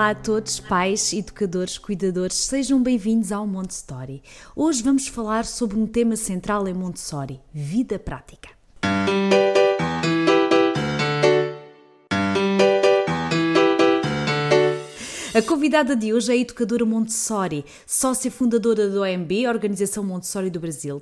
Olá a todos, pais, educadores, cuidadores, sejam bem-vindos ao Montessori. Hoje vamos falar sobre um tema central em Montessori: vida prática. A convidada de hoje é a educadora Montessori, sócia fundadora do OMB, Organização Montessori do Brasil,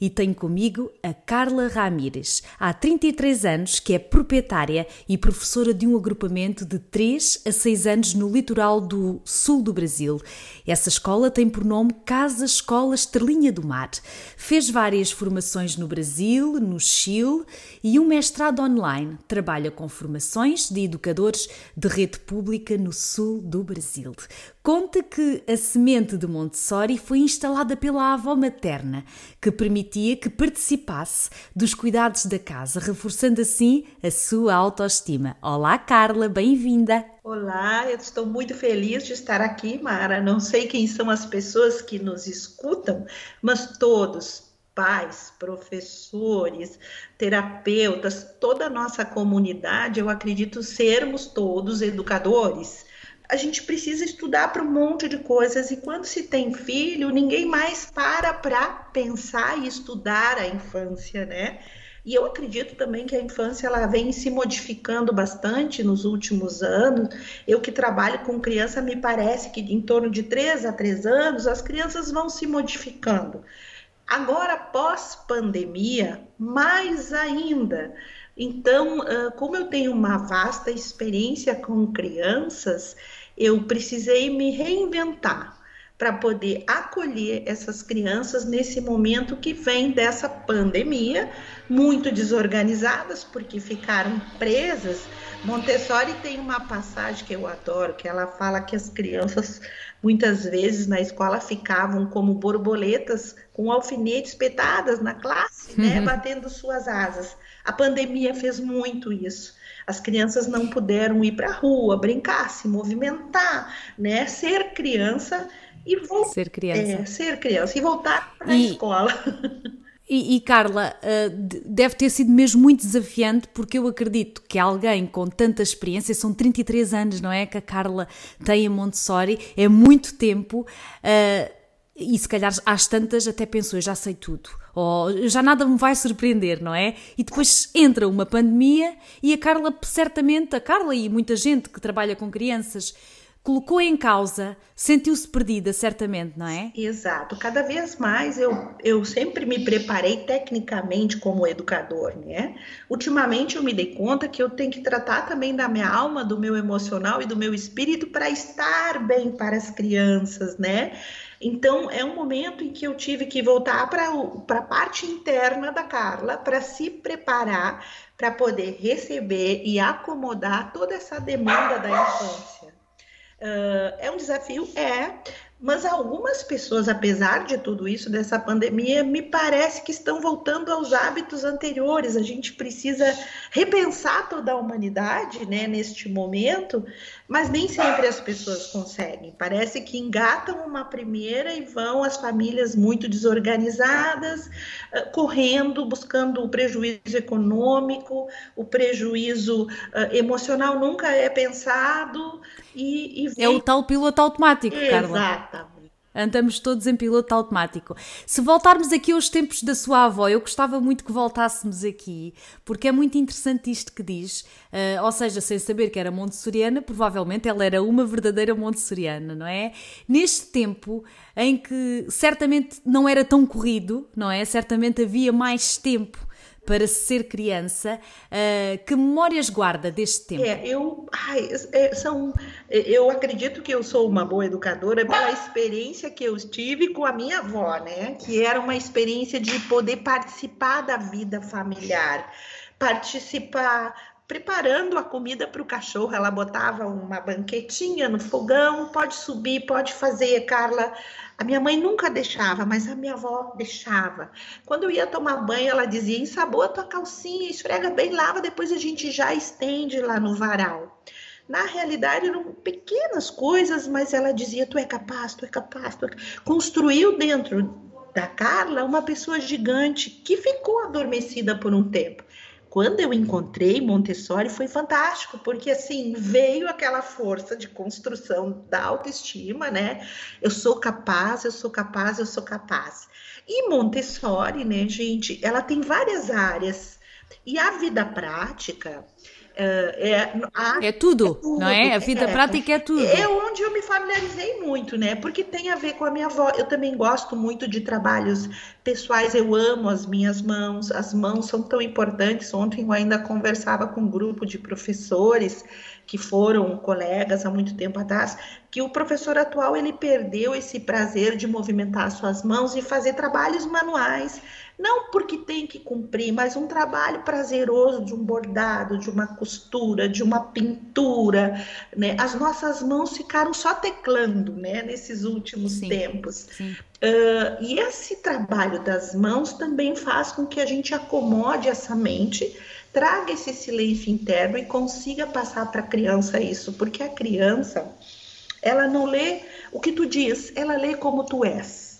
e tenho comigo a Carla Ramires, há 33 anos que é proprietária e professora de um agrupamento de 3 a 6 anos no litoral do sul do Brasil. Essa escola tem por nome Casa Escola Estrelinha do Mar. Fez várias formações no Brasil, no Chile e um mestrado online. Trabalha com formações de educadores de rede pública no sul do Brasil. Conta que a semente de Montessori foi instalada pela avó materna, que permitia que participasse dos cuidados da casa, reforçando assim a sua autoestima. Olá, Carla, bem-vinda! Olá, eu estou muito feliz de estar aqui, Mara. Não sei quem são as pessoas que nos escutam, mas todos, pais, professores, terapeutas, toda a nossa comunidade, eu acredito sermos todos educadores a gente precisa estudar para um monte de coisas e quando se tem filho, ninguém mais para para pensar e estudar a infância, né? E eu acredito também que a infância ela vem se modificando bastante nos últimos anos. Eu que trabalho com criança, me parece que em torno de 3 a 3 anos as crianças vão se modificando. Agora, pós-pandemia, mais ainda. Então, como eu tenho uma vasta experiência com crianças, eu precisei me reinventar para poder acolher essas crianças nesse momento que vem dessa pandemia, muito desorganizadas, porque ficaram presas. Montessori tem uma passagem que eu adoro, que ela fala que as crianças muitas vezes na escola ficavam como borboletas com alfinetes petadas na classe, né, uhum. batendo suas asas. A pandemia fez muito isso. As crianças não puderam ir para a rua, brincar, se movimentar, né? Ser criança e voltar. Ser criança. É, ser criança e voltar para a e... escola. E, e, Carla, uh, deve ter sido mesmo muito desafiante, porque eu acredito que alguém com tanta experiência, são 33 anos, não é? Que a Carla tem em Montessori, é muito tempo. Uh, e se calhar às tantas até pensou, eu já sei tudo, ou já nada me vai surpreender, não é? E depois entra uma pandemia e a Carla, certamente, a Carla e muita gente que trabalha com crianças, colocou em causa, sentiu-se perdida, certamente, não é? Exato. Cada vez mais eu, eu sempre me preparei tecnicamente como educador, né? Ultimamente eu me dei conta que eu tenho que tratar também da minha alma, do meu emocional e do meu espírito para estar bem para as crianças, né? Então, é um momento em que eu tive que voltar para a parte interna da Carla para se preparar para poder receber e acomodar toda essa demanda da infância. Uh, é um desafio? É, mas algumas pessoas, apesar de tudo isso, dessa pandemia, me parece que estão voltando aos hábitos anteriores. A gente precisa repensar toda a humanidade né, neste momento, mas nem sempre as pessoas conseguem. Parece que engatam uma primeira e vão as famílias muito desorganizadas, ah, correndo, buscando o prejuízo econômico, o prejuízo uh, emocional nunca é pensado. E, e vem... É o tal piloto automático, Carla. Exato. Andamos todos em piloto automático. Se voltarmos aqui aos tempos da sua avó, eu gostava muito que voltássemos aqui, porque é muito interessante isto que diz. Uh, ou seja, sem saber que era montessoriana, provavelmente ela era uma verdadeira montessoriana, não é? Neste tempo em que certamente não era tão corrido, não é? Certamente havia mais tempo para ser criança. Uh, que memórias guarda deste tempo? É, eu, ai, é, são, eu acredito que eu sou uma boa educadora pela experiência que eu tive com a minha avó, né? Que era uma experiência de poder participar da vida familiar, participar preparando a comida para o cachorro. Ela botava uma banquetinha no fogão, pode subir, pode fazer, Carla. A minha mãe nunca deixava, mas a minha avó deixava. Quando eu ia tomar banho, ela dizia: ensaboa tua calcinha, esfrega bem, lava, depois a gente já estende lá no varal. Na realidade, eram pequenas coisas, mas ela dizia: tu é capaz, tu é capaz. Tu é... Construiu dentro da Carla uma pessoa gigante que ficou adormecida por um tempo quando eu encontrei Montessori foi fantástico, porque assim veio aquela força de construção da autoestima, né? Eu sou capaz, eu sou capaz, eu sou capaz. E Montessori, né, gente, ela tem várias áreas. E a vida prática, é, é, é, tudo, é, tudo, não é? A vida é, prática é tudo. É onde eu me familiarizei muito, né? Porque tem a ver com a minha avó. Eu também gosto muito de trabalhos pessoais, eu amo as minhas mãos. As mãos são tão importantes. Ontem eu ainda conversava com um grupo de professores que foram colegas há muito tempo atrás, que o professor atual ele perdeu esse prazer de movimentar suas mãos e fazer trabalhos manuais não porque tem que cumprir, mas um trabalho prazeroso de um bordado, de uma costura, de uma pintura, né? As nossas mãos ficaram só teclando, né? Nesses últimos sim, tempos. Sim. Uh, e esse trabalho das mãos também faz com que a gente acomode essa mente, traga esse silêncio interno e consiga passar para a criança isso, porque a criança, ela não lê o que tu diz, ela lê como tu és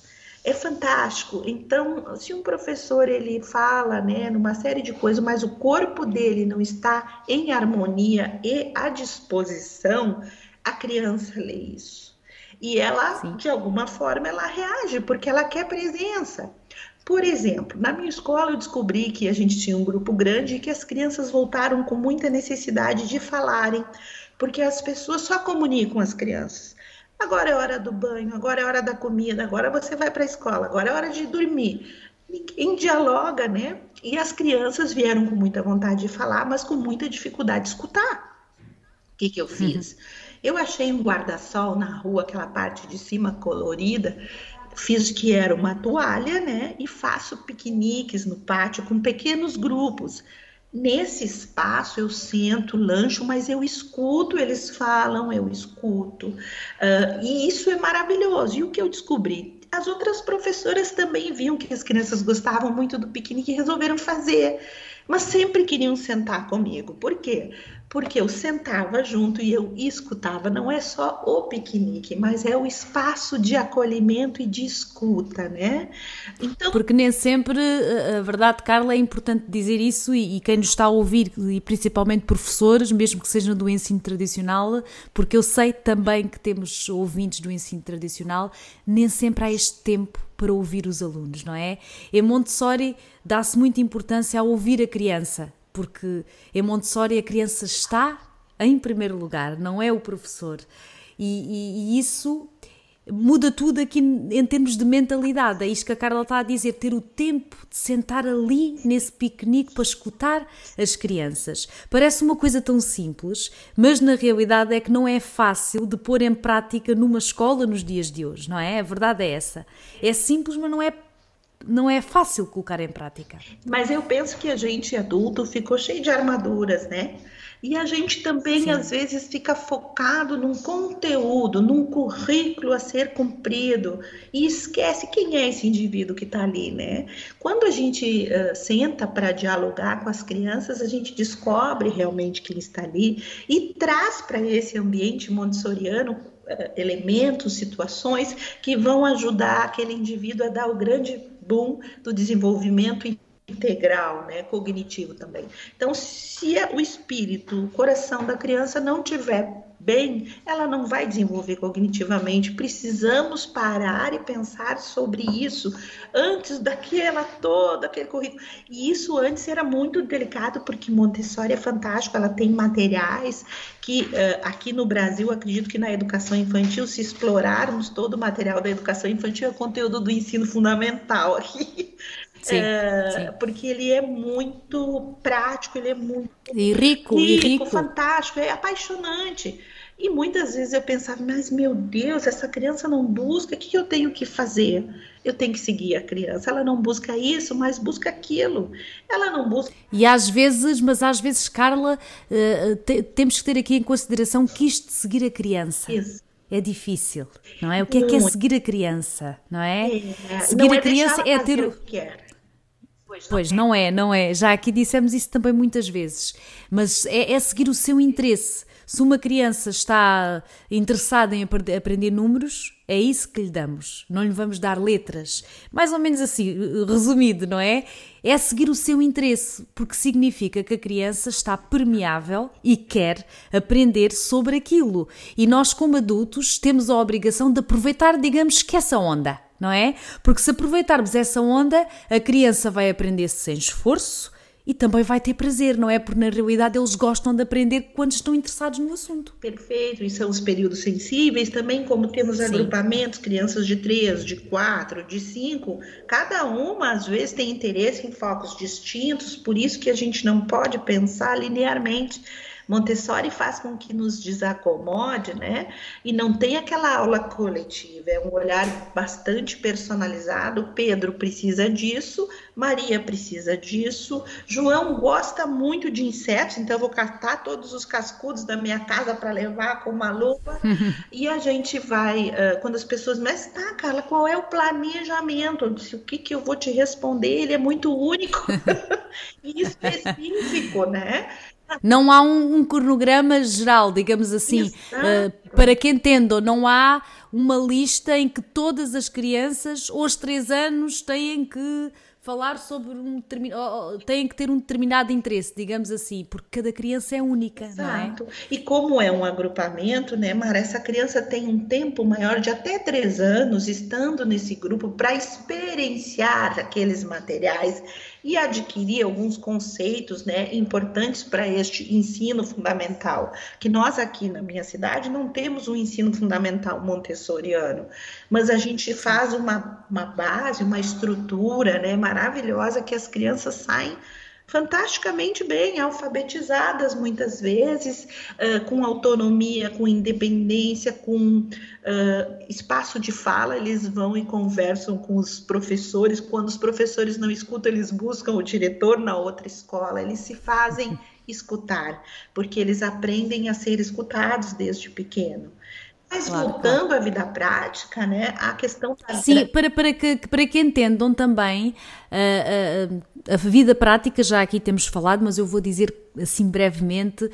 é fantástico. Então, se um professor ele fala, né, numa série de coisas, mas o corpo dele não está em harmonia e à disposição, a criança lê isso. E ela, Sim. de alguma forma, ela reage porque ela quer presença. Por exemplo, na minha escola eu descobri que a gente tinha um grupo grande e que as crianças voltaram com muita necessidade de falarem, porque as pessoas só comunicam as crianças. Agora é hora do banho, agora é hora da comida, agora você vai para a escola, agora é hora de dormir. Ninguém dialoga, né? E as crianças vieram com muita vontade de falar, mas com muita dificuldade de escutar. O que, que eu fiz? Uhum. Eu achei um guarda-sol na rua, aquela parte de cima colorida, fiz que era uma toalha, né? E faço piqueniques no pátio com pequenos grupos. Nesse espaço eu sento, lancho, mas eu escuto, eles falam, eu escuto. Uh, e isso é maravilhoso. E o que eu descobri? As outras professoras também viam que as crianças gostavam muito do piquenique e resolveram fazer mas sempre queriam sentar comigo. Por quê? Porque eu sentava junto e eu escutava. Não é só o piquenique, mas é o espaço de acolhimento e de escuta, né? Então... Porque nem sempre, a verdade, Carla, é importante dizer isso e, e quem nos está a ouvir, e principalmente professores, mesmo que sejam do ensino tradicional, porque eu sei também que temos ouvintes do ensino tradicional, nem sempre há este tempo para ouvir os alunos, não é? Em Montessori dá-se muita importância a ouvir a criança, porque em Montessori a criança está em primeiro lugar, não é o professor. E, e, e isso muda tudo aqui em termos de mentalidade. É isto que a Carla está a dizer: ter o tempo de sentar ali nesse piquenique para escutar as crianças. Parece uma coisa tão simples, mas na realidade é que não é fácil de pôr em prática numa escola nos dias de hoje, não é? A verdade é essa. É simples, mas não é não é fácil colocar em prática. Mas eu penso que a gente adulto ficou cheio de armaduras, né? E a gente também, Sim. às vezes, fica focado num conteúdo, num currículo a ser cumprido e esquece quem é esse indivíduo que está ali, né? Quando a gente uh, senta para dialogar com as crianças, a gente descobre realmente quem está ali e traz para esse ambiente montessoriano elementos, situações que vão ajudar aquele indivíduo a dar o grande boom do desenvolvimento integral, né, cognitivo também. Então, se o espírito, o coração da criança não tiver bem, ela não vai desenvolver cognitivamente. Precisamos parar e pensar sobre isso antes daquela toda aquele currículo. E isso antes era muito delicado porque Montessori é fantástico, ela tem materiais que uh, aqui no Brasil, acredito que na educação infantil, se explorarmos todo o material da educação infantil, é conteúdo do ensino fundamental aqui. Sim, é, sim. Porque ele é muito prático, ele é muito e rico, rico, rico, fantástico, é apaixonante. E muitas vezes eu pensava, mas meu Deus, essa criança não busca, o que eu tenho que fazer? Eu tenho que seguir a criança. Ela não busca isso, mas busca aquilo. Ela não busca. E às vezes, mas às vezes, Carla, uh, te, temos que ter aqui em consideração que isto de seguir a criança. Isso é difícil, não é? O que é que é seguir a criança, não é? é seguir não a criança é ter. Pois, não, pois é. não é, não é. Já aqui dissemos isso também muitas vezes. Mas é, é seguir o seu interesse. Se uma criança está interessada em aprender números, é isso que lhe damos. Não lhe vamos dar letras. Mais ou menos assim, resumido, não é? É seguir o seu interesse, porque significa que a criança está permeável e quer aprender sobre aquilo. E nós, como adultos, temos a obrigação de aproveitar, digamos que essa onda, não é? Porque se aproveitarmos essa onda, a criança vai aprender sem esforço e também vai ter prazer, não é? Porque na realidade eles gostam de aprender quando estão interessados no assunto. Perfeito, e são os períodos sensíveis também, como temos Sim. agrupamentos, crianças de 3, de 4, de 5, cada uma às vezes tem interesse em focos distintos, por isso que a gente não pode pensar linearmente Montessori faz com que nos desacomode, né? E não tem aquela aula coletiva, é um olhar bastante personalizado. Pedro precisa disso, Maria precisa disso, João gosta muito de insetos, então eu vou catar todos os cascudos da minha casa para levar com uma lupa. e a gente vai, quando as pessoas, mas tá, Carla, qual é o planejamento? Eu disse, o que, que eu vou te responder? Ele é muito único e específico, né? Não há um, um cronograma geral, digamos assim, uh, para que entendam, não há uma lista em que todas as crianças aos três anos têm que falar sobre um têm que ter um determinado interesse, digamos assim, porque cada criança é única, Exato. não é? E como é um agrupamento, né, Mara, essa criança tem um tempo maior de até três anos estando nesse grupo para experienciar aqueles materiais e adquirir alguns conceitos né, importantes para este ensino fundamental. Que nós aqui na minha cidade não temos um ensino fundamental montessoriano, mas a gente faz uma, uma base, uma estrutura né, maravilhosa que as crianças saem fantasticamente bem, alfabetizadas muitas vezes, uh, com autonomia, com independência, com uh, espaço de fala, eles vão e conversam com os professores. Quando os professores não escutam, eles buscam o diretor na outra escola, eles se fazem escutar, porque eles aprendem a ser escutados desde pequeno. Mas claro, voltando claro. à vida prática, né, a questão da... Sim, para, para, que, para que entendam também uh, uh, a vida prática, já aqui temos falado, mas eu vou dizer assim brevemente,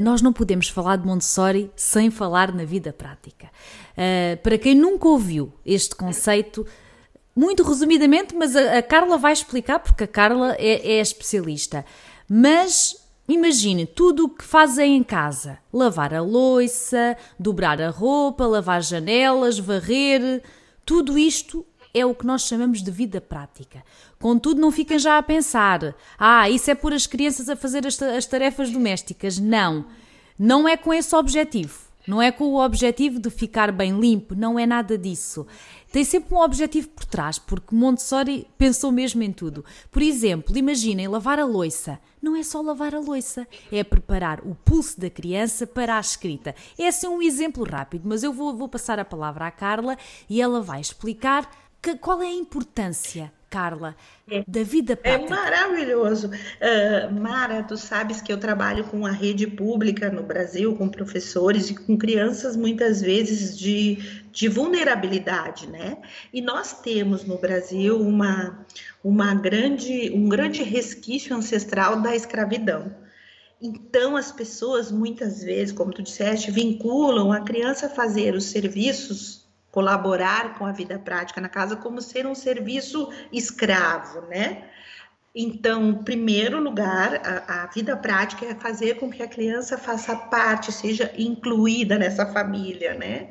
nós não podemos falar de Montessori sem falar na vida prática. para quem nunca ouviu este conceito, muito resumidamente, mas a, a Carla vai explicar, porque a Carla é, é especialista. Mas Imagine tudo o que fazem em casa: lavar a louça, dobrar a roupa, lavar janelas, varrer. Tudo isto é o que nós chamamos de vida prática. Contudo, não fiquem já a pensar: ah, isso é por as crianças a fazer as, as tarefas domésticas. Não. Não é com esse objetivo. Não é com o objetivo de ficar bem limpo, não é nada disso tem sempre um objetivo por trás, porque Montessori pensou mesmo em tudo. Por exemplo, imaginem lavar a louça. Não é só lavar a louça, é preparar o pulso da criança para a escrita. É assim um exemplo rápido, mas eu vou, vou passar a palavra à Carla e ela vai explicar que, qual é a importância Carla, é, da vida é prática. É maravilhoso. Uh, Mara, tu sabes que eu trabalho com a rede pública no Brasil, com professores e com crianças muitas vezes de, de vulnerabilidade, né? E nós temos no Brasil uma, uma grande, um grande resquício ancestral da escravidão. Então, as pessoas muitas vezes, como tu disseste, vinculam a criança a fazer os serviços colaborar com a vida prática na casa como ser um serviço escravo, né? Então, primeiro lugar, a, a, vida prática é fazer com que a criança faça parte, seja incluída nessa família, né?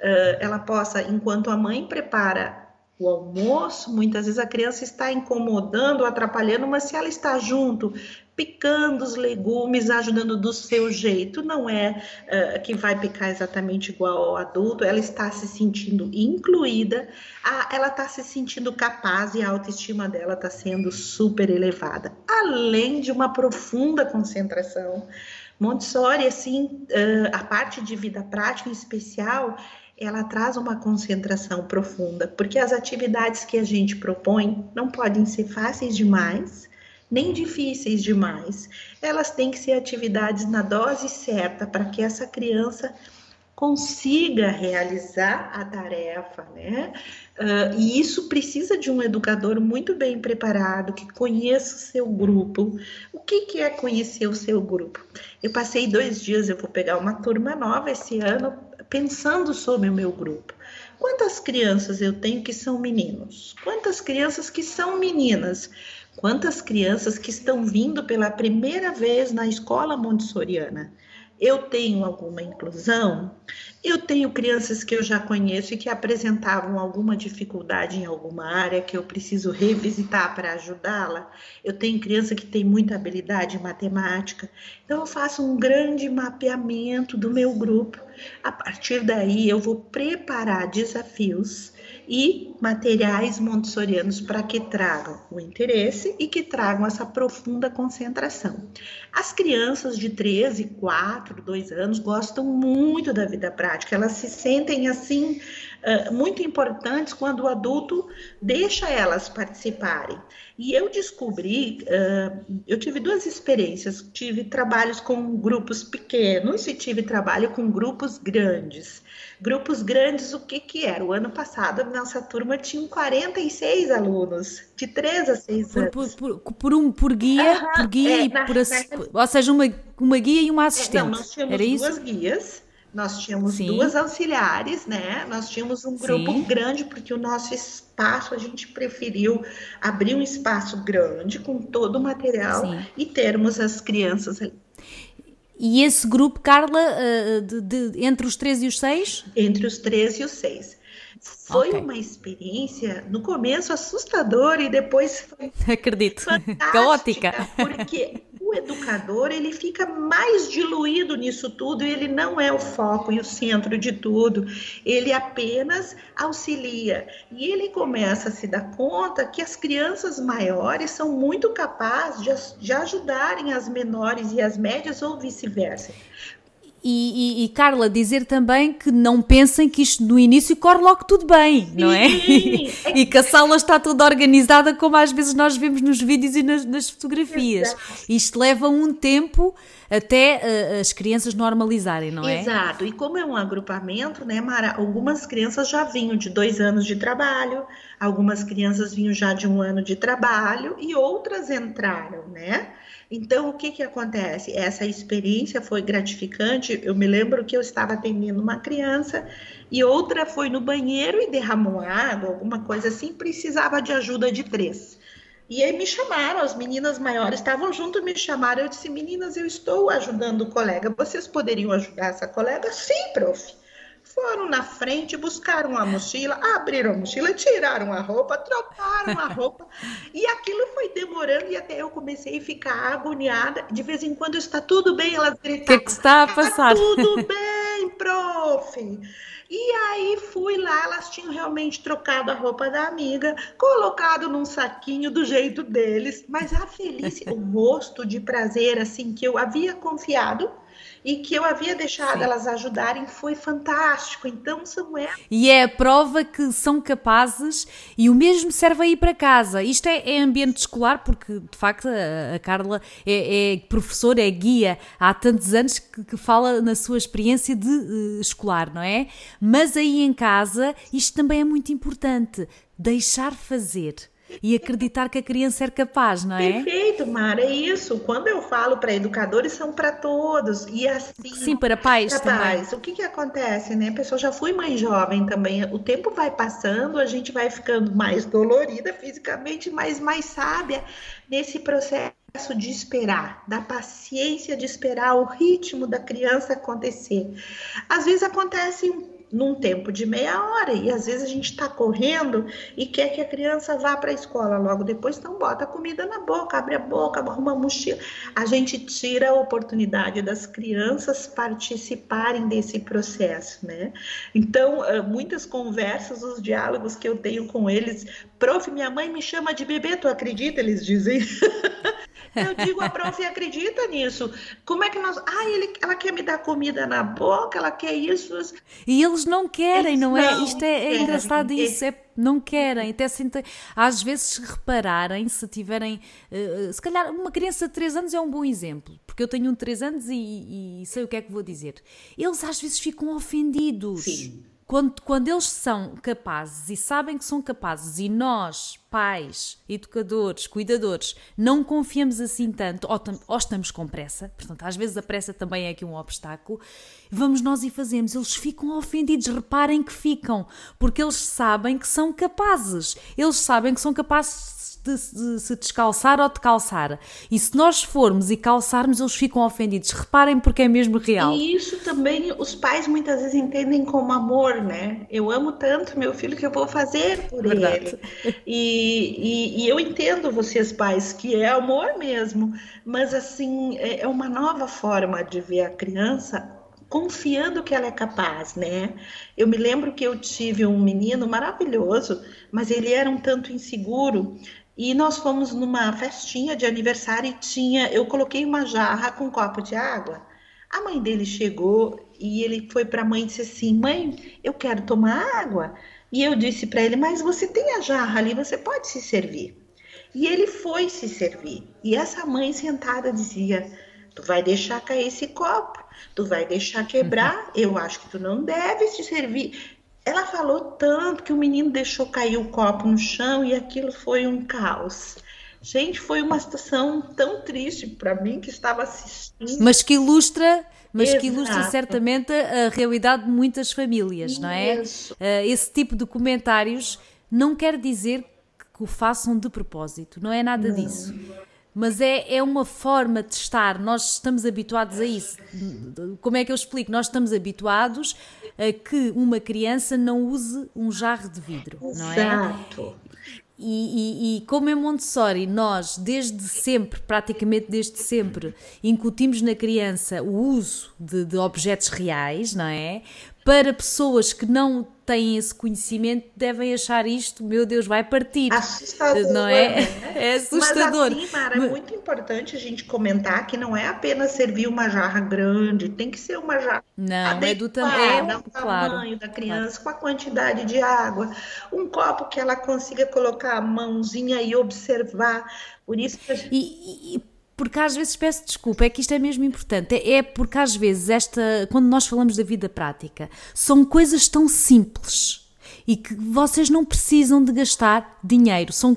Uh, ela possa, enquanto a mãe prepara o almoço, muitas vezes a criança está incomodando, atrapalhando, mas se ela está junto, picando os legumes, ajudando do seu jeito. Não é uh, que vai picar exatamente igual ao adulto, ela está se sentindo incluída, a, ela está se sentindo capaz e a autoestima dela está sendo super elevada. Além de uma profunda concentração. Montessori, assim, uh, a parte de vida prática em especial, ela traz uma concentração profunda, porque as atividades que a gente propõe não podem ser fáceis demais, nem difíceis demais. Elas têm que ser atividades na dose certa para que essa criança consiga realizar a tarefa, né? Uh, e isso precisa de um educador muito bem preparado, que conheça o seu grupo. O que, que é conhecer o seu grupo? Eu passei dois dias, eu vou pegar uma turma nova esse ano, pensando sobre o meu grupo. Quantas crianças eu tenho que são meninos? Quantas crianças que são meninas? Quantas crianças que estão vindo pela primeira vez na escola montessoriana? Eu tenho alguma inclusão? Eu tenho crianças que eu já conheço e que apresentavam alguma dificuldade em alguma área que eu preciso revisitar para ajudá-la. Eu tenho criança que tem muita habilidade em matemática. Então eu faço um grande mapeamento do meu grupo. A partir daí eu vou preparar desafios e materiais montessorianos para que tragam o interesse e que tragam essa profunda concentração. As crianças de 13, 4, 2 anos gostam muito da vida prática, elas se sentem assim muito importantes quando o adulto deixa elas participarem. E eu descobri, eu tive duas experiências, tive trabalhos com grupos pequenos e tive trabalho com grupos grandes. Grupos grandes, o que que era? O ano passado, nossa turma tinha 46 alunos, de 3 a 6 anos. Por, por, por, por um, por guia, por guia é, e por, na, ou seja, uma, uma guia e uma assistente. É, não, nós tínhamos era duas guias, nós tínhamos Sim. duas auxiliares, né? Nós tínhamos um grupo Sim. grande, porque o nosso espaço, a gente preferiu abrir um espaço grande com todo o material Sim. e termos as crianças ali. E esse grupo, Carla, eh, de, de, entre os três e os seis? Entre os três e os seis. Foi okay. uma experiência, no começo, assustadora e depois foi. Acredito. Caótica. Porque o educador ele fica mais diluído nisso tudo e ele não é o foco e o centro de tudo. Ele apenas auxilia e ele começa a se dar conta que as crianças maiores são muito capazes de, de ajudarem as menores e as médias ou vice-versa. E, e, e, Carla, dizer também que não pensem que isto no início corre logo tudo bem, não é? e que a sala está toda organizada como às vezes nós vemos nos vídeos e nas, nas fotografias. Isto leva um tempo até uh, as crianças normalizarem, não é? Exato. E como é um agrupamento, né, Mara? Algumas crianças já vinham de dois anos de trabalho, algumas crianças vinham já de um ano de trabalho e outras entraram, né? Então, o que, que acontece? Essa experiência foi gratificante. Eu me lembro que eu estava atendendo uma criança e outra foi no banheiro e derramou água, alguma coisa assim, precisava de ajuda de três. E aí me chamaram, as meninas maiores estavam junto, me chamaram. Eu disse: Meninas, eu estou ajudando o colega. Vocês poderiam ajudar essa colega? Sim, prof foram na frente, buscaram a mochila, abriram a mochila, tiraram a roupa, trocaram a roupa. e aquilo foi demorando e até eu comecei a ficar agoniada. De vez em quando está tudo bem, elas gritavam. O que, que está? Tá tudo bem, prof. E aí fui lá, elas tinham realmente trocado a roupa da amiga, colocado num saquinho do jeito deles, mas a felicidade, o rosto de prazer assim que eu havia confiado e que eu havia deixado Sim. elas ajudarem foi fantástico. Então, Samuel. E é a prova que são capazes e o mesmo serve aí para casa. Isto é, é ambiente escolar, porque de facto a, a Carla é, é, professora, é guia há tantos anos que, que fala na sua experiência de uh, escolar, não é? Mas aí em casa isto também é muito importante. Deixar fazer e acreditar que a criança é capaz, não é? Perfeito, Mara, é isso. Quando eu falo para educadores, são para todos. E assim. Sim, para pais para. Pais. O que, que acontece, né? A pessoa já foi mãe jovem também. O tempo vai passando, a gente vai ficando mais dolorida fisicamente, mas mais sábia nesse processo de esperar, da paciência de esperar o ritmo da criança acontecer. Às vezes acontece num tempo de meia hora. E às vezes a gente está correndo e quer que a criança vá para a escola logo depois, então bota a comida na boca, abre a boca, arruma a mochila. A gente tira a oportunidade das crianças participarem desse processo, né? Então, muitas conversas, os diálogos que eu tenho com eles, prof, minha mãe me chama de bebê, tu acredita? Eles dizem. Eu digo, a prof acredita nisso. Como é que nós. Ah, ele, ela quer me dar comida na boca, ela quer isso. E eles não querem, não, é? não é? Isto é, é engraçado isso. É, não querem. Até às vezes, se repararem, se tiverem. Uh, se calhar, uma criança de 3 anos é um bom exemplo. Porque eu tenho um de 3 anos e, e sei o que é que vou dizer. Eles às vezes ficam ofendidos. Sim quando, quando eles são capazes e sabem que são capazes, e nós, pais, educadores, cuidadores, não confiamos assim tanto, ou, ou, estamos com pressa, portanto, às vezes a pressa também é aqui um obstáculo, vamos nós e fazemos. Eles ficam ofendidos, reparem que ficam, porque eles sabem que são capazes, eles sabem que são capazes de, de, se descalçar ou de calçar. E se nós formos e calçarmos, eles ficam ofendidos. Reparem porque é mesmo real. E isso também os pais muitas vezes entendem como amor, né? Eu amo tanto meu filho que eu vou fazer por Verdade. ele. E, e, e, eu entendo vocês pais que é amor mesmo, mas assim é, é uma nova forma de ver a criança confiando que ela é capaz, né? Eu me lembro que eu tive um menino maravilhoso, mas ele era um tanto inseguro e nós fomos numa festinha de aniversário e tinha, eu coloquei uma jarra com um copo de água. A mãe dele chegou e ele foi para a mãe e disse assim: "Mãe, eu quero tomar água". E eu disse para ele: "Mas você tem a jarra ali, você pode se servir". E ele foi se servir. E essa mãe sentada dizia: "Tu vai deixar cair esse copo, tu vai deixar quebrar, eu acho que tu não deve se servir". Ela falou tanto que o menino deixou cair o copo no chão e aquilo foi um caos. Gente, foi uma situação tão triste para mim que estava assistindo. Mas que ilustra, mas Exato. que ilustra certamente a realidade de muitas famílias, não é? Isso. Eh, esse tipo de comentários não quer dizer que o façam de propósito, não é nada não. disso mas é, é uma forma de estar. Nós estamos habituados a isso. Como é que eu explico? Nós estamos habituados que uma criança não use um jarro de vidro, não é? Exato. E, e, e, como em Montessori, nós desde sempre, praticamente desde sempre, incutimos na criança o uso de, de objetos reais, não é? Para pessoas que não têm esse conhecimento devem achar isto, meu Deus, vai partir. Assustador, não é? Né? É assustador. Mas assim, Mara, é muito importante a gente comentar que não é apenas servir uma jarra grande, tem que ser uma jarra não, é do tamanho, é, claro, tamanho da criança, claro. com a quantidade de água, um copo que ela consiga colocar a mãozinha e observar. Por isso que gente... e, e porque às vezes peço desculpa, é que isto é mesmo importante. É porque às vezes esta, quando nós falamos da vida prática, são coisas tão simples e que vocês não precisam de gastar dinheiro. São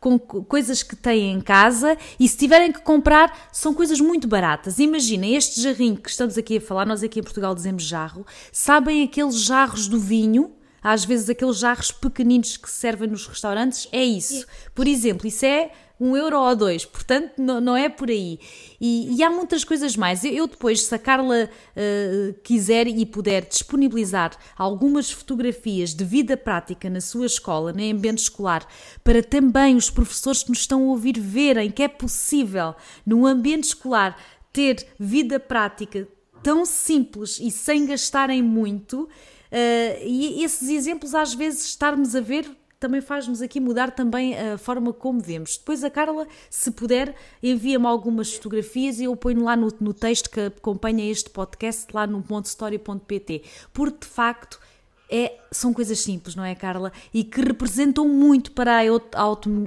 com coisas que têm em casa e se tiverem que comprar, são coisas muito baratas. Imaginem este jarrinho que estamos aqui a falar, nós aqui em Portugal dizemos jarro. Sabem aqueles jarros do vinho? Às vezes aqueles jarros pequeninos que se servem nos restaurantes, é isso. Por exemplo, isso é um euro ou dois, portanto não, não é por aí. E, e, há muitas coisas mais. Eu depois, se a Carla uh, quiser e puder disponibilizar algumas fotografias de vida prática na sua escola, no ambiente escolar, para também os professores que nos estão a ouvir verem que é possível, num ambiente escolar, ter vida prática tão simples e sem gastarem muito. Uh, e esses exemplos, às vezes, estarmos a ver também faz-nos aqui mudar também a forma como vemos. Depois a Carla, se puder, envia-me algumas fotografias e eu ponho lá no, no texto que acompanha este podcast, lá no montestoria.pt, porque de facto é, são coisas simples, não é, Carla? E que representam muito para a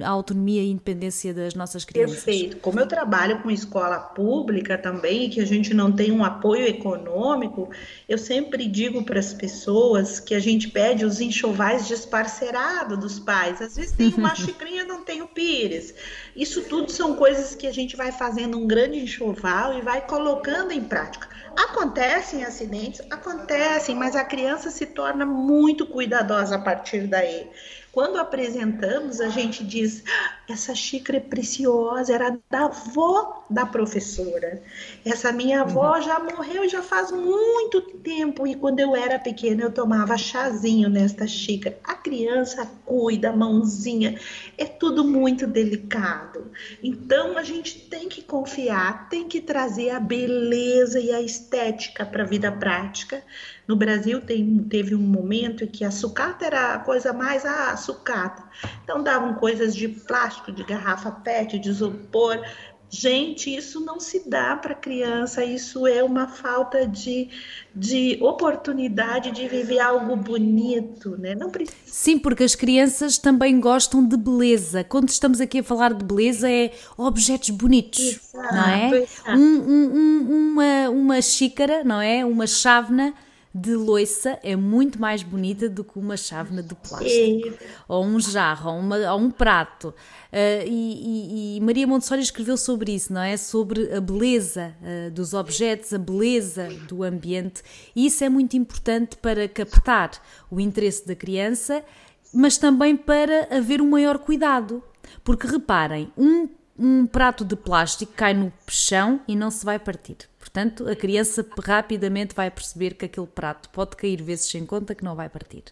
autonomia e independência das nossas crianças. Perfeito. Como eu trabalho com escola pública também, que a gente não tem um apoio econômico, eu sempre digo para as pessoas que a gente pede os enxovais desparcerados dos pais. Às vezes tem uma xicrinha, não tem o pires. Isso tudo são coisas que a gente vai fazendo um grande enxoval e vai colocando em prática. Acontecem acidentes, acontecem, mas a criança se torna muito cuidadosa a partir daí. Quando apresentamos, a gente diz: essa xícara é preciosa, era da avó da professora. Essa minha avó uhum. já morreu já faz muito tempo e quando eu era pequena eu tomava chazinho nesta xícara. A criança cuida, a mãozinha, é tudo muito delicado. Então a gente tem que confiar, tem que trazer a beleza e a estética para a vida prática no Brasil tem, teve um momento em que a sucata era a coisa mais ah, sucata. Então davam coisas de plástico, de garrafa PET, de isopor. Gente, isso não se dá para criança, isso é uma falta de, de oportunidade de viver algo bonito, né? Não precisa. Sim, porque as crianças também gostam de beleza. Quando estamos aqui a falar de beleza, é objetos bonitos, exato, não é? Um, um, um, uma, uma xícara, não é? Uma chávena de loiça é muito mais bonita do que uma chávena de plástico, ou um jarro, ou, uma, ou um prato. Uh, e, e, e, Maria Montessori escreveu sobre isso, não é? Sobre a beleza uh, dos objetos, a beleza do ambiente, e isso é muito importante para captar o interesse da criança, mas também para haver um maior cuidado. Porque reparem, um, um prato de plástico cai no chão e não se vai partir Portanto, a criança rapidamente vai perceber que aquele prato pode cair vezes sem conta que não vai partir.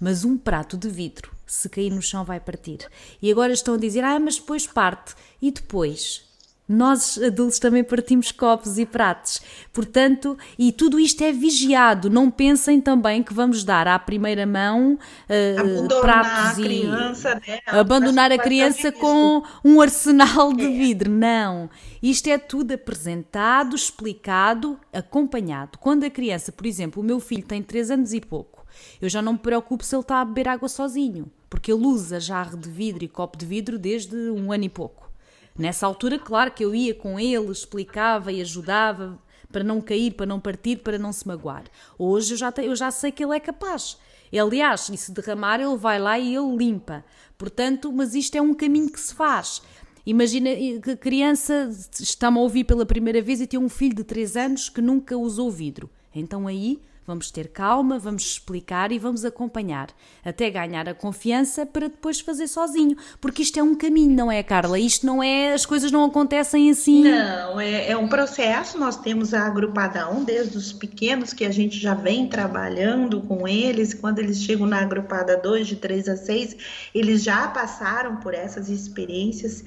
Mas um prato de vidro, se cair no chão, vai partir. E agora estão a dizer, ah, mas depois parte. E depois? Nós adultos também partimos copos e pratos. Portanto, e tudo isto é vigiado. Não pensem também que vamos dar à primeira mão uh, pratos a criança, e né? abandonar a criança com um arsenal de é. vidro. Não. Isto é tudo apresentado, explicado, acompanhado. Quando a criança, por exemplo, o meu filho tem 3 anos e pouco, eu já não me preocupo se ele está a beber água sozinho, porque ele usa jarro de vidro e copo de vidro desde um ano e pouco. Nessa altura, claro que eu ia com ele, explicava e ajudava para não cair, para não partir, para não se magoar. Hoje eu já, eu já sei que ele é capaz. Aliás, e se derramar, ele vai lá e ele limpa. Portanto, mas isto é um caminho que se faz. Imagina que a criança está-me a ouvir pela primeira vez e tem um filho de 3 anos que nunca usou vidro. Então aí Vamos ter calma, vamos explicar e vamos acompanhar até ganhar a confiança para depois fazer sozinho. Porque isto é um caminho, não é, Carla? Isto não é, as coisas não acontecem assim. Não, é, é um processo. Nós temos a agrupadão desde os pequenos que a gente já vem trabalhando com eles. Quando eles chegam na agrupada 2, de 3 a 6, eles já passaram por essas experiências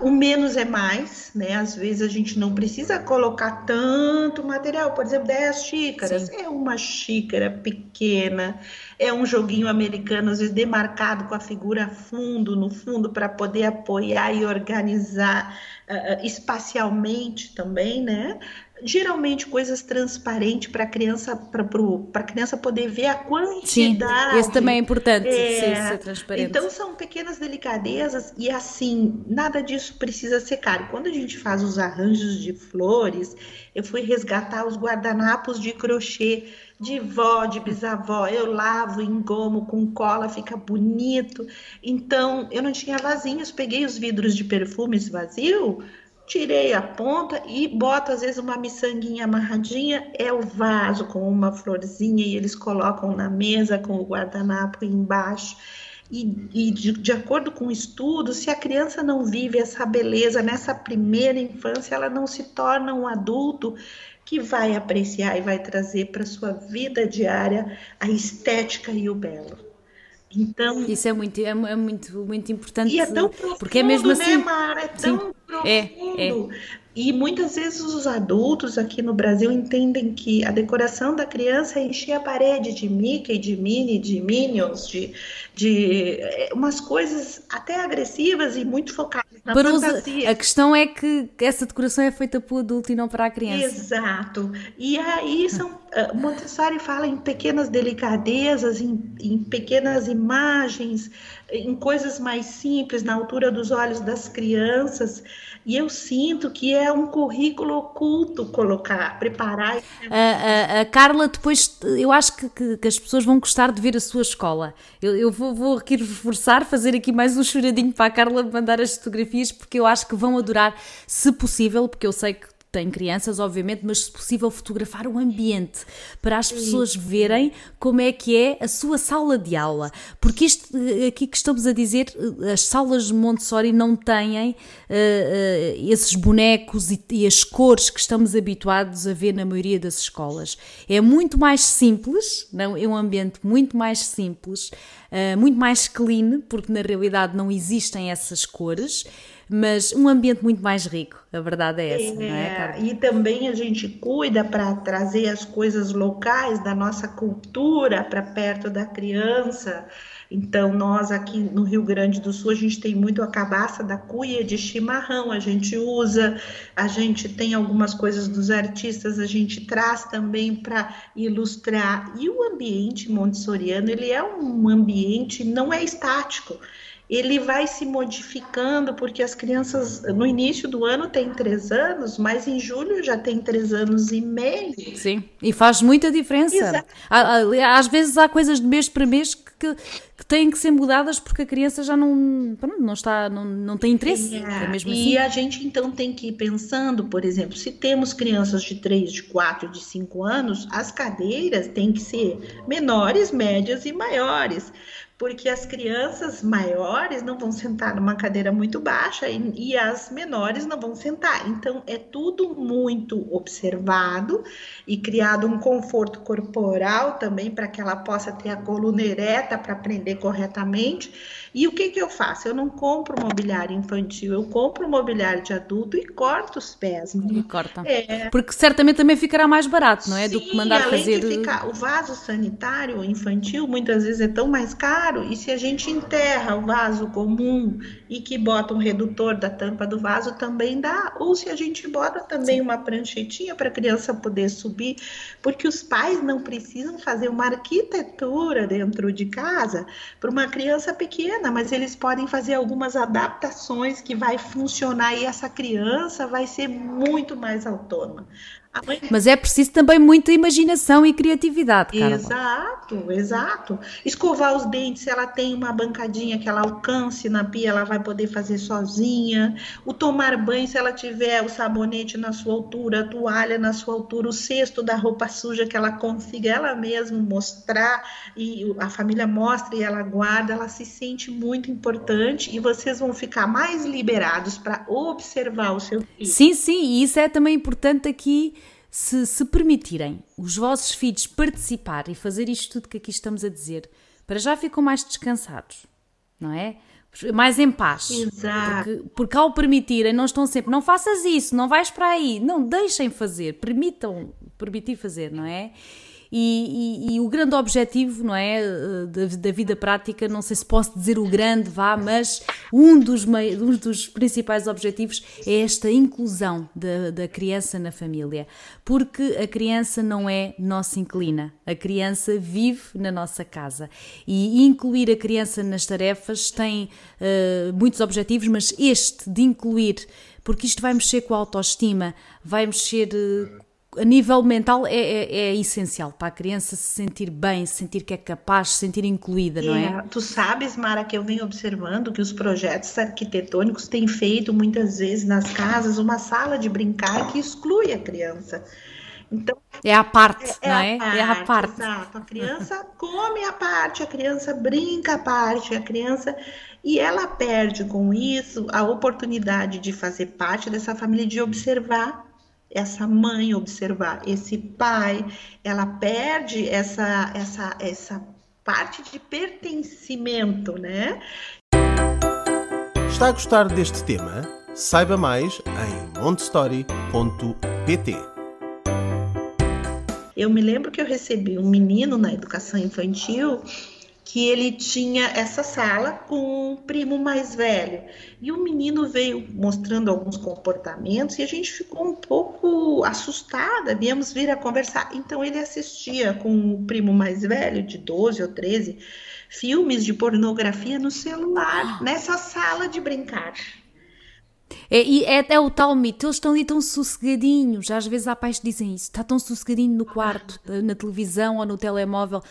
o menos é mais, né? Às vezes a gente não precisa colocar tanto material, por exemplo, 10 xícaras. Sim. É uma xícara pequena, é um joguinho americano, às vezes demarcado com a figura fundo, no fundo, para poder apoiar e organizar uh, espacialmente também, né? Geralmente coisas transparentes para a criança para criança poder ver a quantidade. Sim, isso também é importante é, ser, ser, transparente. Então são pequenas delicadezas e assim nada disso precisa ser caro. Quando a gente faz os arranjos de flores, eu fui resgatar os guardanapos de crochê de vó, de bisavó. Eu lavo, engomo com cola, fica bonito. Então eu não tinha vasinhos, peguei os vidros de perfumes vazio tirei a ponta e boto às vezes uma miçanguinha amarradinha, é o vaso com uma florzinha e eles colocam na mesa com o guardanapo embaixo. E, e de, de, acordo com o estudo, se a criança não vive essa beleza nessa primeira infância, ela não se torna um adulto que vai apreciar e vai trazer para sua vida diária a estética e o belo. Então, isso é muito, é, é, muito, muito importante. E é tão profundo, porque é mesmo né, assim. Né, Mara? É tão Sim, profundo. É, é. E muitas vezes os adultos aqui no Brasil entendem que a decoração da criança é encher a parede de Mickey, de Minnie, de Minions, de, de é, umas coisas até agressivas e muito focadas para fantasia. a questão é que essa decoração é feita para o adulto e não para a criança. Exato. E aí são uh, Montessori fala em pequenas delicadezas, em, em pequenas imagens, em coisas mais simples, na altura dos olhos das crianças. E eu sinto que é um currículo oculto colocar, preparar. A, a, a Carla, depois, eu acho que, que, que, as pessoas vão gostar de ver a sua escola. Eu, eu vou, vou aqui reforçar, fazer aqui mais um choradinho para a Carla mandar as fotografias, porque eu acho que vão adorar, se possível, porque eu sei que tem crianças, obviamente, mas se possível fotografar o ambiente para as pessoas verem como é que é a sua sala de aula. Porque isto aqui que estamos a dizer, as salas de Montessori não têm uh, uh, esses bonecos e, e, as cores que estamos habituados a ver na maioria das escolas. É muito mais simples, não, é um ambiente muito mais simples, uh, muito mais clean, porque na realidade não existem essas cores mas um ambiente muito mais rico, a verdade é essa, é, não é, Carla? E também a gente cuida para trazer as coisas locais da nossa cultura para perto da criança. Então, nós aqui no Rio Grande do Sul, a gente tem muito a cabaça da cuia de chimarrão, a gente usa, a gente tem algumas coisas dos artistas, a gente traz também para ilustrar. E o ambiente montessoriano, ele é um ambiente, não é estático, ele vai se modificando, porque as crianças no início do ano têm três anos, mas em julho já tem três anos e meio. Sim, e faz muita diferença. Exato. Às vezes há coisas de mês para mês que, que, que têm que ser mudadas porque a criança já não, não está, não, não tem interesse. É. É mesmo assim. E a gente então tem que ir pensando, por exemplo, se temos crianças de 3, de 4, de 5 anos, as cadeiras têm que ser menores, médias e maiores porque as crianças maiores não vão sentar numa cadeira muito baixa e, e, as menores não vão sentar. Então, é tudo muito observado e criado um conforto corporal também para que ela possa ter a coluna ereta para aprender corretamente e o que, que eu faço? Eu não compro mobiliário infantil, eu compro mobiliário de adulto e corto os pés. Né? E corta. É. Porque certamente também ficará mais barato, não é? Sim, Do que mandar além fazer. De ficar, o vaso sanitário infantil muitas vezes é tão mais caro, e se a gente enterra o vaso comum e que bota um redutor da tampa do vaso, também dá. Ou se a gente bota também uma pranchetinha para a criança poder subir, porque os pais não precisam fazer uma arquitetura dentro de casa para uma criança pequena pequena, mas eles podem fazer algumas adaptações que vai funcionar e essa criança vai ser muito mais autônoma. Mas é preciso também muita imaginação e criatividade, Carla. Exato, exato. Escovar os dentes, se ela tem uma bancadinha que ela alcance na pia, ela vai poder fazer sozinha. O tomar banho, se ela tiver o sabonete na sua altura, a toalha na sua altura, o cesto da roupa suja que ela consiga ela mesma mostrar e a família mostra e ela guarda, ela se sente muito importante e vocês vão ficar mais liberados para observar o seu filho. Sim, sim, e isso é também importante aqui se, se permitirem os vossos filhos participar e fazer isto tudo que aqui estamos a dizer, para já ficam mais descansados, não é? Mais em paz. Exato. Porque, porque ao permitirem, não estão sempre, não faças isso, não vais para aí. Não, deixem fazer, permitam, permitir fazer, não é? E, e, o grande objetivo, não é, eh, da, da, vida prática, não sei se posso dizer o grande, vá, mas um dos, um dos principais objetivos é esta inclusão da, da criança na família, porque a criança não é nossa inclina, a criança vive na nossa casa. E incluir a criança nas tarefas tem uh, muitos objetivos, mas este de incluir porque isto vai mexer com a autoestima, vai mexer uh, a nível mental é, é, é, essencial para a criança se sentir bem, se sentir que é capaz, se sentir incluída, não é? é? Tu sabes, Mara, que eu venho observando que os projetos arquitetônicos têm feito muitas vezes nas casas uma sala de brincar que exclui a criança. Então, é a parte, é, não é? É a parte. Exato. A criança come a parte, a criança brinca a parte, a criança. E ela perde com isso a oportunidade de fazer parte dessa família, de observar essa mãe observar, esse pai, ela perde essa, essa, essa parte de pertencimento, né? Está a gostar deste tema? Saiba mais em montestory.pt. Eu me lembro que eu recebi um menino na educação infantil que ele tinha essa sala com um primo mais velho. E o menino veio mostrando alguns comportamentos e a gente ficou um pouco assustada, viemos vir a conversar. Então ele assistia com o primo mais velho, de 12 ou 13, filmes de pornografia no celular, nessa sala de brincar. É, e é, é o tal mito, eles estão ali tão sossegadinhos, às vezes há pais que dizem isso, está tão sossegadinho no quarto, na televisão ou no telemóvel.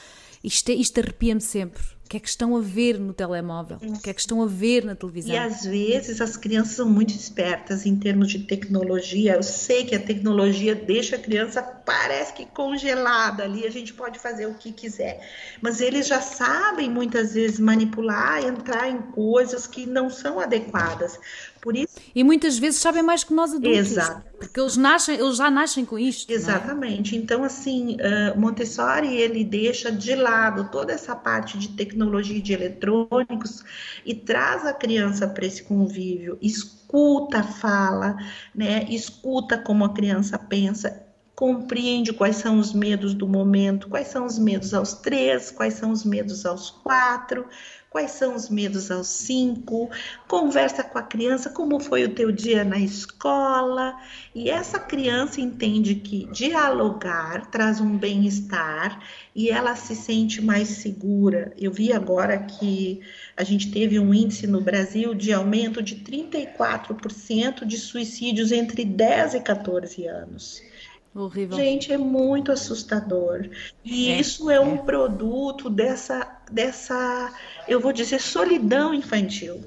Isto, é, isto arrepia-me sempre. O que é que estão a ver no telemóvel? O que é que estão a ver na televisão? E às vezes as crianças são muito espertas em termos de tecnologia. Eu sei que a tecnologia deixa a criança, parece que congelada ali, a gente pode fazer o que quiser. Mas eles já sabem muitas vezes manipular, entrar em coisas que não são adequadas. Por isso... E muitas vezes sabem mais que nós adultos. Exato. Porque eles, nascem, eles já nascem com isto. É? Exatamente. É? Então, assim, uh, Montessori, ele deixa de lado toda essa parte de tecnologia de eletrônicos e traz a criança para esse convívio, escuta a fala, né? escuta como a criança pensa, compreende quais são os medos do momento, quais são os medos aos três, quais são os medos aos quatro, quais são os medos aos cinco, conversa com a criança como foi o teu dia na escola, e essa criança entende que dialogar traz um bem-estar e ela se sente mais segura. Eu vi agora que a gente teve um índice no Brasil de aumento de 34% de suicídios entre 10 e 14 anos. Horrível. Gente, é muito assustador. E é, isso é, é um produto dessa, dessa, eu vou dizer, solidão infantil.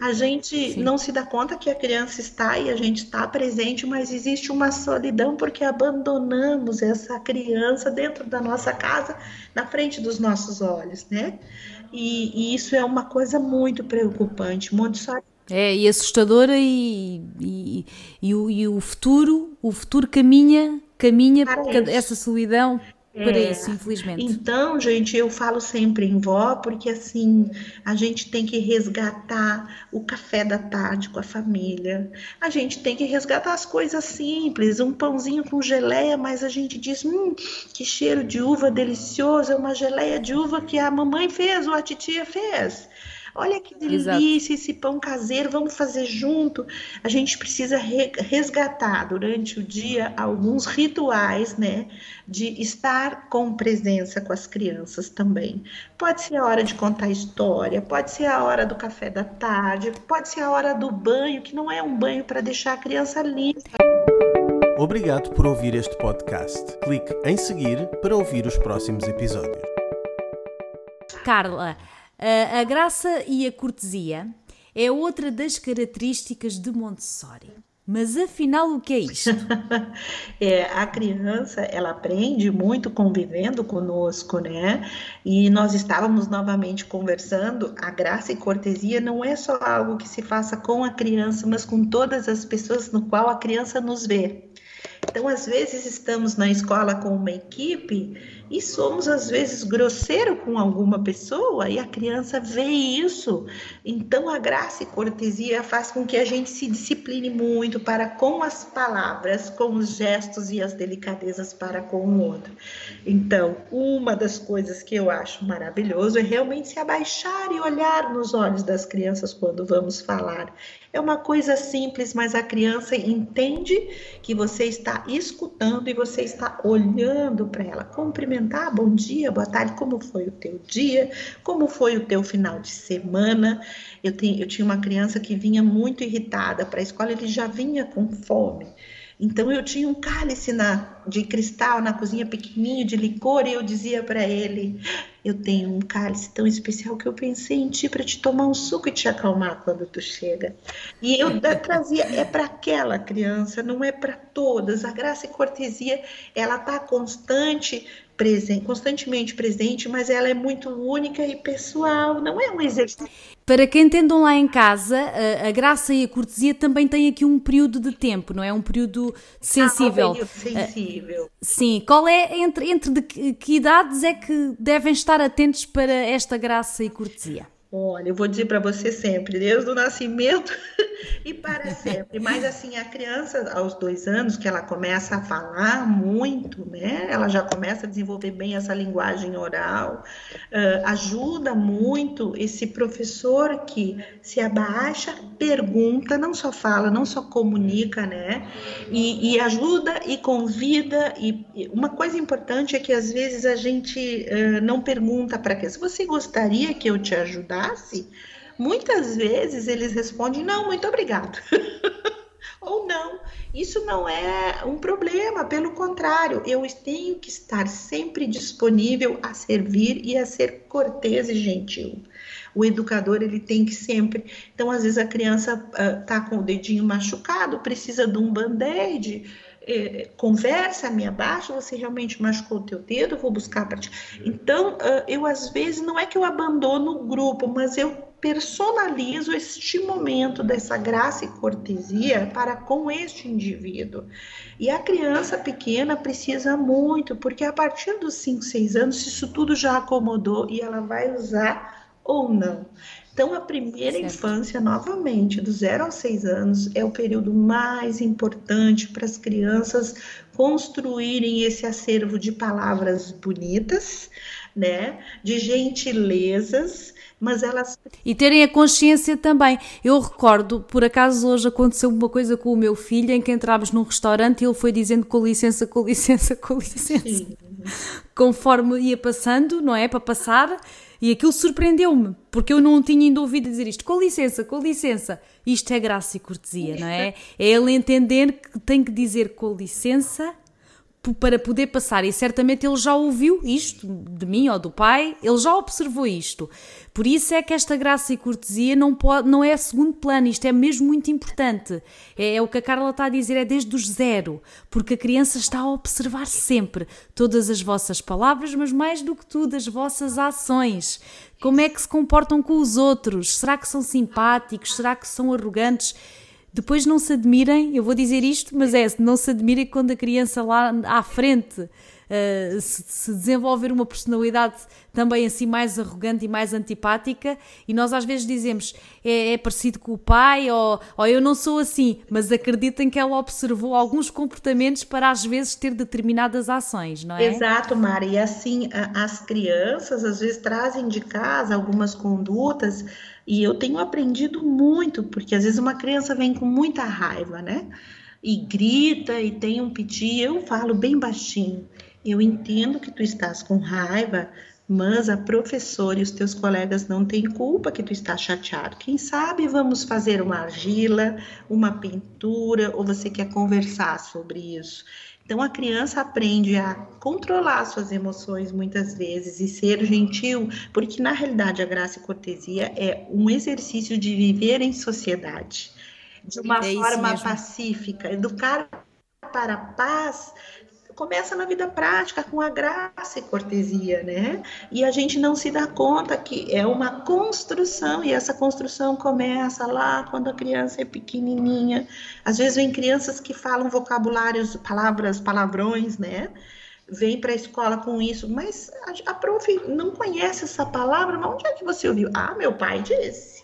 A gente Sim. não se dá conta que a criança está e a gente está presente, mas existe uma solidão porque abandonamos essa criança dentro da nossa casa, na frente dos nossos olhos, né? E, e isso é uma coisa muito preocupante. Montessori é, e assustadora e, e, e, o, e o futuro, o futuro caminha caminha para essa solidão para é, isso, infelizmente. Então, gente, eu falo sempre em vó, porque assim, a gente tem que resgatar o café da tarde com a família. A gente tem que resgatar as coisas simples, um pãozinho com geleia, mas a gente diz, hum, que cheiro de uva delicioso, é uma geleia de uva que a mamãe fez ou a titia fez. Olha que delícia Exato. esse pão caseiro, vamos fazer junto. A gente precisa resgatar durante o dia alguns rituais, né? De estar com presença com as crianças também. Pode ser a hora de contar história, pode ser a hora do café da tarde, pode ser a hora do banho, que não é um banho para deixar a criança limpa. Obrigado por ouvir este podcast. Clique em seguir para ouvir os próximos episódios. Carla, a, graça e a cortesia é outra das características de Montessori. Mas afinal, o que é isto? é, a criança, ela aprende muito convivendo conosco, né? E nós estávamos novamente conversando. A graça e cortesia não é só algo que se faça com a criança, mas com todas as pessoas no qual a criança nos vê. Então, às vezes, estamos na escola com uma equipe e somos às vezes grosseiro com alguma pessoa e a criança vê isso. Então a graça e cortesia faz com que a gente se discipline muito para com as palavras, com os gestos e as delicadezas para com o outro. Então, uma das coisas que eu acho maravilhoso é realmente se abaixar e olhar nos olhos das crianças quando vamos falar é uma coisa simples, mas a criança entende que você está escutando e você está olhando para ela. Cumprimentar, bom dia, boa tarde, como foi o teu dia? Como foi o teu final de semana? Eu, tenho, eu tinha uma criança que vinha muito irritada para a escola, ele já vinha com fome. Então eu tinha um cálice na, de cristal na cozinha pequenininho de licor e eu dizia para ele: "Eu tenho um cálice tão especial que eu pensei em ti para te tomar um suco e te acalmar quando tu chega". E eu trazia é para aquela criança, não é para todas. A graça e cortesia, ela tá constante constantemente presente, mas ela é muito única e pessoal, não é um exercício. Para quem entendam lá em casa, a, a, graça e a cortesia também têm aqui um período de tempo, não é? Um período sensível. Ah, um período sensível. Uh, sim, qual é, entre, entre de que, que idades é que devem estar atentos para esta graça e cortesia? Olha, eu vou dizer para você sempre, desde o nascimento e para sempre. Mas assim, a criança aos dois anos, que ela começa a falar muito, né? Ela já começa a desenvolver bem essa linguagem oral, uh, ajuda muito esse professor que se abaixa, pergunta, não só fala, não só comunica, né? E, e ajuda e convida. E, uma coisa importante é que às vezes a gente uh, não pergunta para quê. Se você gostaria que eu te ajudasse, muitas vezes eles respondem: não, muito obrigado. ou não. Isso não é um problema, pelo contrário, eu tenho que estar sempre disponível a servir e a ser cortês e gentil. O educador ele tem que sempre. Então, às vezes a criança uh, com o dedinho machucado, precisa de um band-aid é, conversa me abaixo, você realmente machucou o teu dedo, eu vou buscar para ti. Então, eu às vezes, não é que eu abandono o grupo, mas eu personalizo este momento dessa graça e cortesia para com este indivíduo. E a criança pequena precisa muito, porque a partir dos 5, 6 anos, isso tudo já acomodou e ela vai usar ou não. Então, a primeira certo. infância, novamente, do zero aos seis anos, é o período mais importante para as crianças construírem esse acervo de palavras bonitas, né, de gentilezas, mas elas. E terem a consciência também. Eu recordo, por acaso hoje aconteceu uma coisa com o meu filho em que entrávamos num restaurante e ele foi dizendo com licença, com licença, com licença. Sim. Conforme ia passando, não é? Para passar e aquilo surpreendeu-me, porque eu não tinha ainda ouvido dizer isto. Com licença, com licença. Isto é graça e cortesia, não é? É ele entender que tem que dizer com licença para poder passar. E certamente ele já ouviu isto de mim ou do pai, ele já observou isto. Por isso é que esta graça e cortesia não, pode, não é segundo plano, isto é mesmo muito importante. É, é, o que a Carla está a dizer, é desde os zero, porque a criança está a observar sempre todas as vossas palavras, mas mais do que tudo, as vossas ações. Como é que se comportam com os outros? Será que são simpáticos? Será que são arrogantes? Depois não se admirem, eu vou dizer isto, mas é, não se admirem quando a criança lá à frente uh, se, se, desenvolver uma personalidade também assim mais arrogante e mais antipática, e nós às vezes dizemos é, é parecido com o pai, ou, ou eu não sou assim, mas acreditem que ela observou alguns comportamentos para às vezes ter determinadas ações, não é? Exato, Mari, e assim as crianças às vezes trazem de casa algumas condutas. E eu tenho aprendido muito, porque às vezes uma criança vem com muita raiva, né? E grita e tem um piti, eu falo bem baixinho. Eu entendo que tu estás com raiva, mas a professora e os teus colegas não têm culpa que tu estás chateado. Quem sabe vamos fazer uma argila, uma pintura, ou você quer conversar sobre isso. Então a criança aprende a controlar suas emoções muitas vezes e ser gentil, porque na realidade a graça e cortesia é um exercício de viver em sociedade de uma é forma pacífica, educar para a paz começa na vida prática com a graça e cortesia, né? E a gente não se dá conta que é uma construção e essa construção começa lá quando a criança é pequenininha. Às vezes vem crianças que falam vocabulários, palavras, palavrões, né? Vem para a escola com isso, mas a, a prof não conhece essa palavra, mas onde é que você ouviu? Ah, meu pai disse.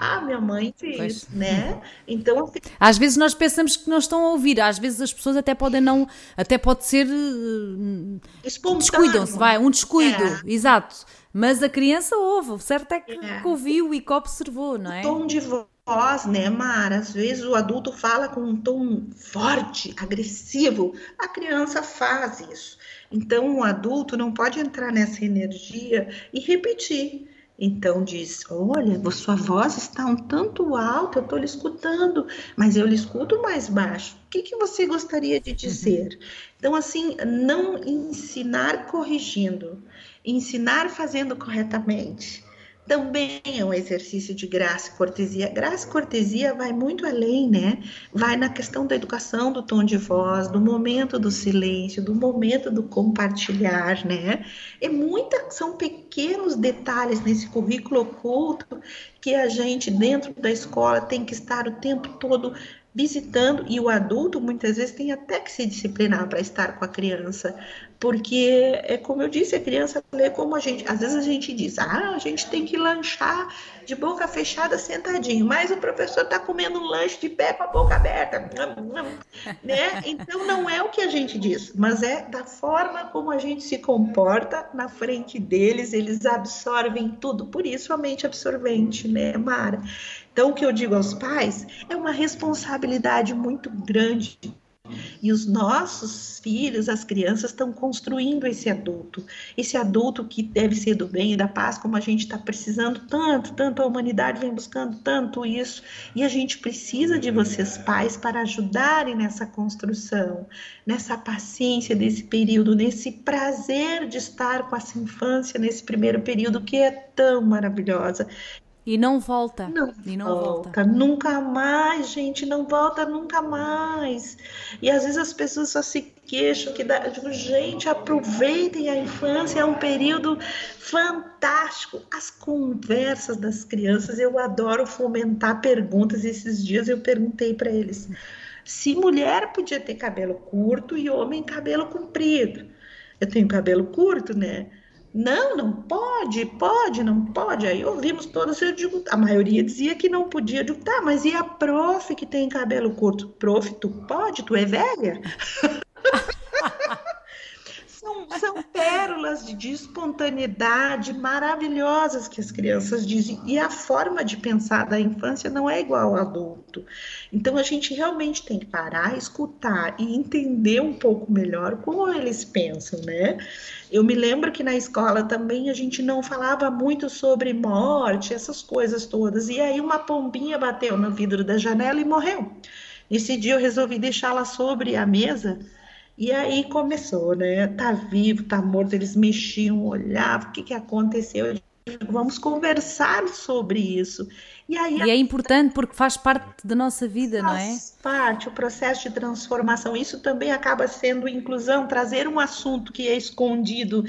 Ah, minha mãe fez, pois. né? Então às vezes nós pensamos que não estão a ouvir, às vezes as pessoas até podem não, até pode ser uh, descuidam-se, vai, um descuido, é. exato. Mas a criança ouve, o certo é que, é. que ouviu e que observou, não é? O tom de voz, né, Mara? Às vezes o adulto fala com um tom forte, agressivo, a criança faz isso. Então o adulto não pode entrar nessa energia e repetir. Então diz: Olha, sua voz está um tanto alta, eu estou lhe escutando, mas eu lhe escuto mais baixo. O que, que você gostaria de dizer? Uhum. Então, assim, não ensinar corrigindo, ensinar fazendo corretamente também é um exercício de graça e cortesia. Graça e cortesia vai muito além, né? Vai na questão da educação, do tom de voz, do momento do silêncio, do momento do compartilhar, né? É muita, são pequenos detalhes nesse currículo oculto que a gente dentro da escola tem que estar o tempo todo visitando e o adulto muitas vezes tem até que se disciplinar para estar com a criança, porque é como eu disse, a criança lê como a gente, às vezes a gente diz, ah, a gente tem que lanchar de boca fechada sentadinho, mas o professor está comendo um lanche de pé com a boca aberta, né? Então não é o que a gente diz, mas é da forma como a gente se comporta na frente deles, eles absorvem tudo, por isso a mente absorvente, né, Mara? Então, o que eu digo aos pais é uma responsabilidade muito grande E os nossos filhos, as crianças, estão construindo esse adulto. Esse adulto que deve ser do bem e da paz, como a gente está precisando tanto, tanto a humanidade vem buscando tanto isso. E a gente precisa de vocês, pais, para ajudarem nessa construção, nessa paciência desse período, nesse prazer de estar com essa infância nesse primeiro período que é tão maravilhosa. E não volta. Não, e não volta. volta. Nunca mais, gente, não volta nunca mais. E às vezes as pessoas só se queixam que dá, digo, gente, aproveitem a infância, é um período fantástico. As conversas das crianças, eu adoro fomentar perguntas. Esses dias eu perguntei para eles se mulher podia ter cabelo curto e homem cabelo comprido. Eu tenho cabelo curto, né? Não, não pode, pode, não pode. Aí ouvimos todos, eu digo, a maioria dizia que não podia. Eu digo, tá, mas e a prof que tem cabelo curto? Prof, tu pode? Tu é velha? são, pérolas de, de espontaneidade maravilhosas que as crianças dizem. E a forma de pensar da infância não é igual ao adulto. Então a gente realmente tem que parar, escutar e entender um pouco melhor como eles pensam, né? Eu me lembro que na escola também a gente não falava muito sobre morte, essas coisas todas. E aí uma pombinha bateu no vidro da janela e morreu. Nesse dia eu resolvi deixá-la sobre a mesa. E aí começou, né? Tá vivo, tá morto. Eles mexiam, olhavam, o que, que aconteceu? Digo, vamos conversar sobre isso. E, aí, e é importante porque faz parte da nossa vida, não é? Faz parte, o processo de transformação. Isso também acaba sendo inclusão, trazer um assunto que é escondido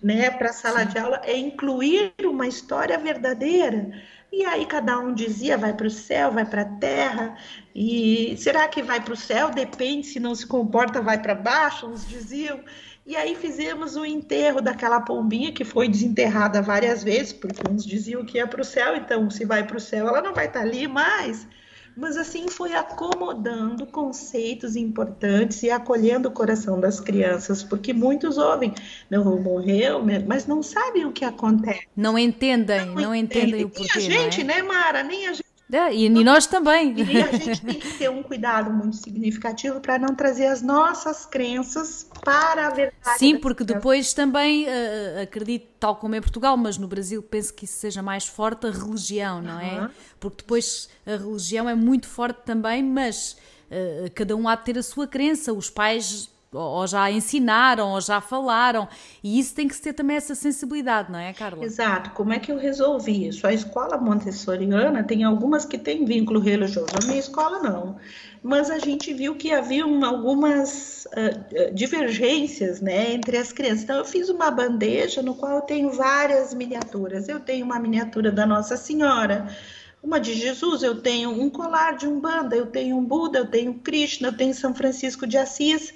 né, para a sala Sim. de aula, é incluir uma história verdadeira. E aí cada um dizia, vai para o céu, vai para a terra, e será que vai para o céu? Depende, se não se comporta, vai para baixo, uns diziam. E aí fizemos o enterro daquela pombinha que foi desenterrada várias vezes, porque uns diziam que ia para o céu, então se vai para o céu ela não vai estar tá ali mais. Mas assim foi acomodando conceitos importantes e acolhendo o coração das crianças, porque muitos ouvem, não vou morrer, mas não sabem o que acontece. Não entendem, não, não entendem. entendem o porquê. Nem a gente, é? né, Mara? Nem a gente é, e, e, nós também. E a gente tem que ter um cuidado muito significativo para não trazer as nossas crenças para a verdade. Sim, porque depois também uh, acredito, tal como em Portugal, mas no Brasil penso que isso seja mais forte, a religião, não é? Porque depois a religião é muito forte também, mas uh, cada um há de ter a sua crença. Os pais ou já ensinaram, ou já falaram, e isso tem que ter também essa sensibilidade, não é, Carla? Exato. Como é que eu resolvi isso? A escola montessoriana tem algumas que têm vínculo religioso, a minha escola não. Mas a gente viu que havia algumas uh, divergências né, entre as crianças. Então, eu fiz uma bandeja no qual eu tenho várias miniaturas. Eu tenho uma miniatura da Nossa Senhora, uma de Jesus, eu tenho um colar de Umbanda, eu tenho um Buda, eu tenho Krishna, eu tenho São Francisco de Assis.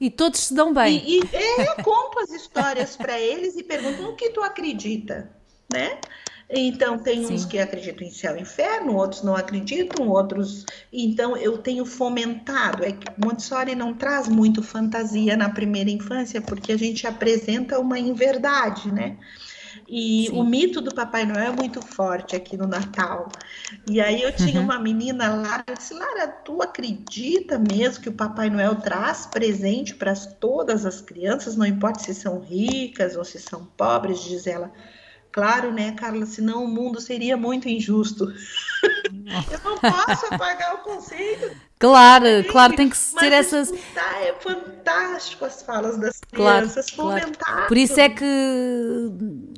E, todos se dão bem. E, e é, eu conto as histórias para eles e pergunto no que tu acredita, né? Então, tem Sim. uns que acreditam em céu e inferno, outros não acreditam, outros. Então, eu tenho fomentado. É que Montessori não traz muito fantasia na primeira infância, porque a gente apresenta uma inverdade, né? E Sim. o mito do Papai Noel é muito forte aqui no Natal. E aí eu tinha uhum. uma menina lá, eu disse, Lara, tu acredita mesmo que o Papai Noel traz presente para todas as crianças, não importa se são ricas ou se são pobres, diz ela. Claro, né, Carla? Senão o mundo seria muito injusto. eu não posso apagar o conceito. Claro, claro, tem que ser essas. É fantástico as falas das crianças, claro, claro. Por isso é que,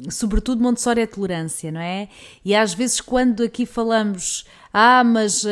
sobretudo, Montessori é tolerância, não é? E às vezes, quando aqui falamos ah, mas uh,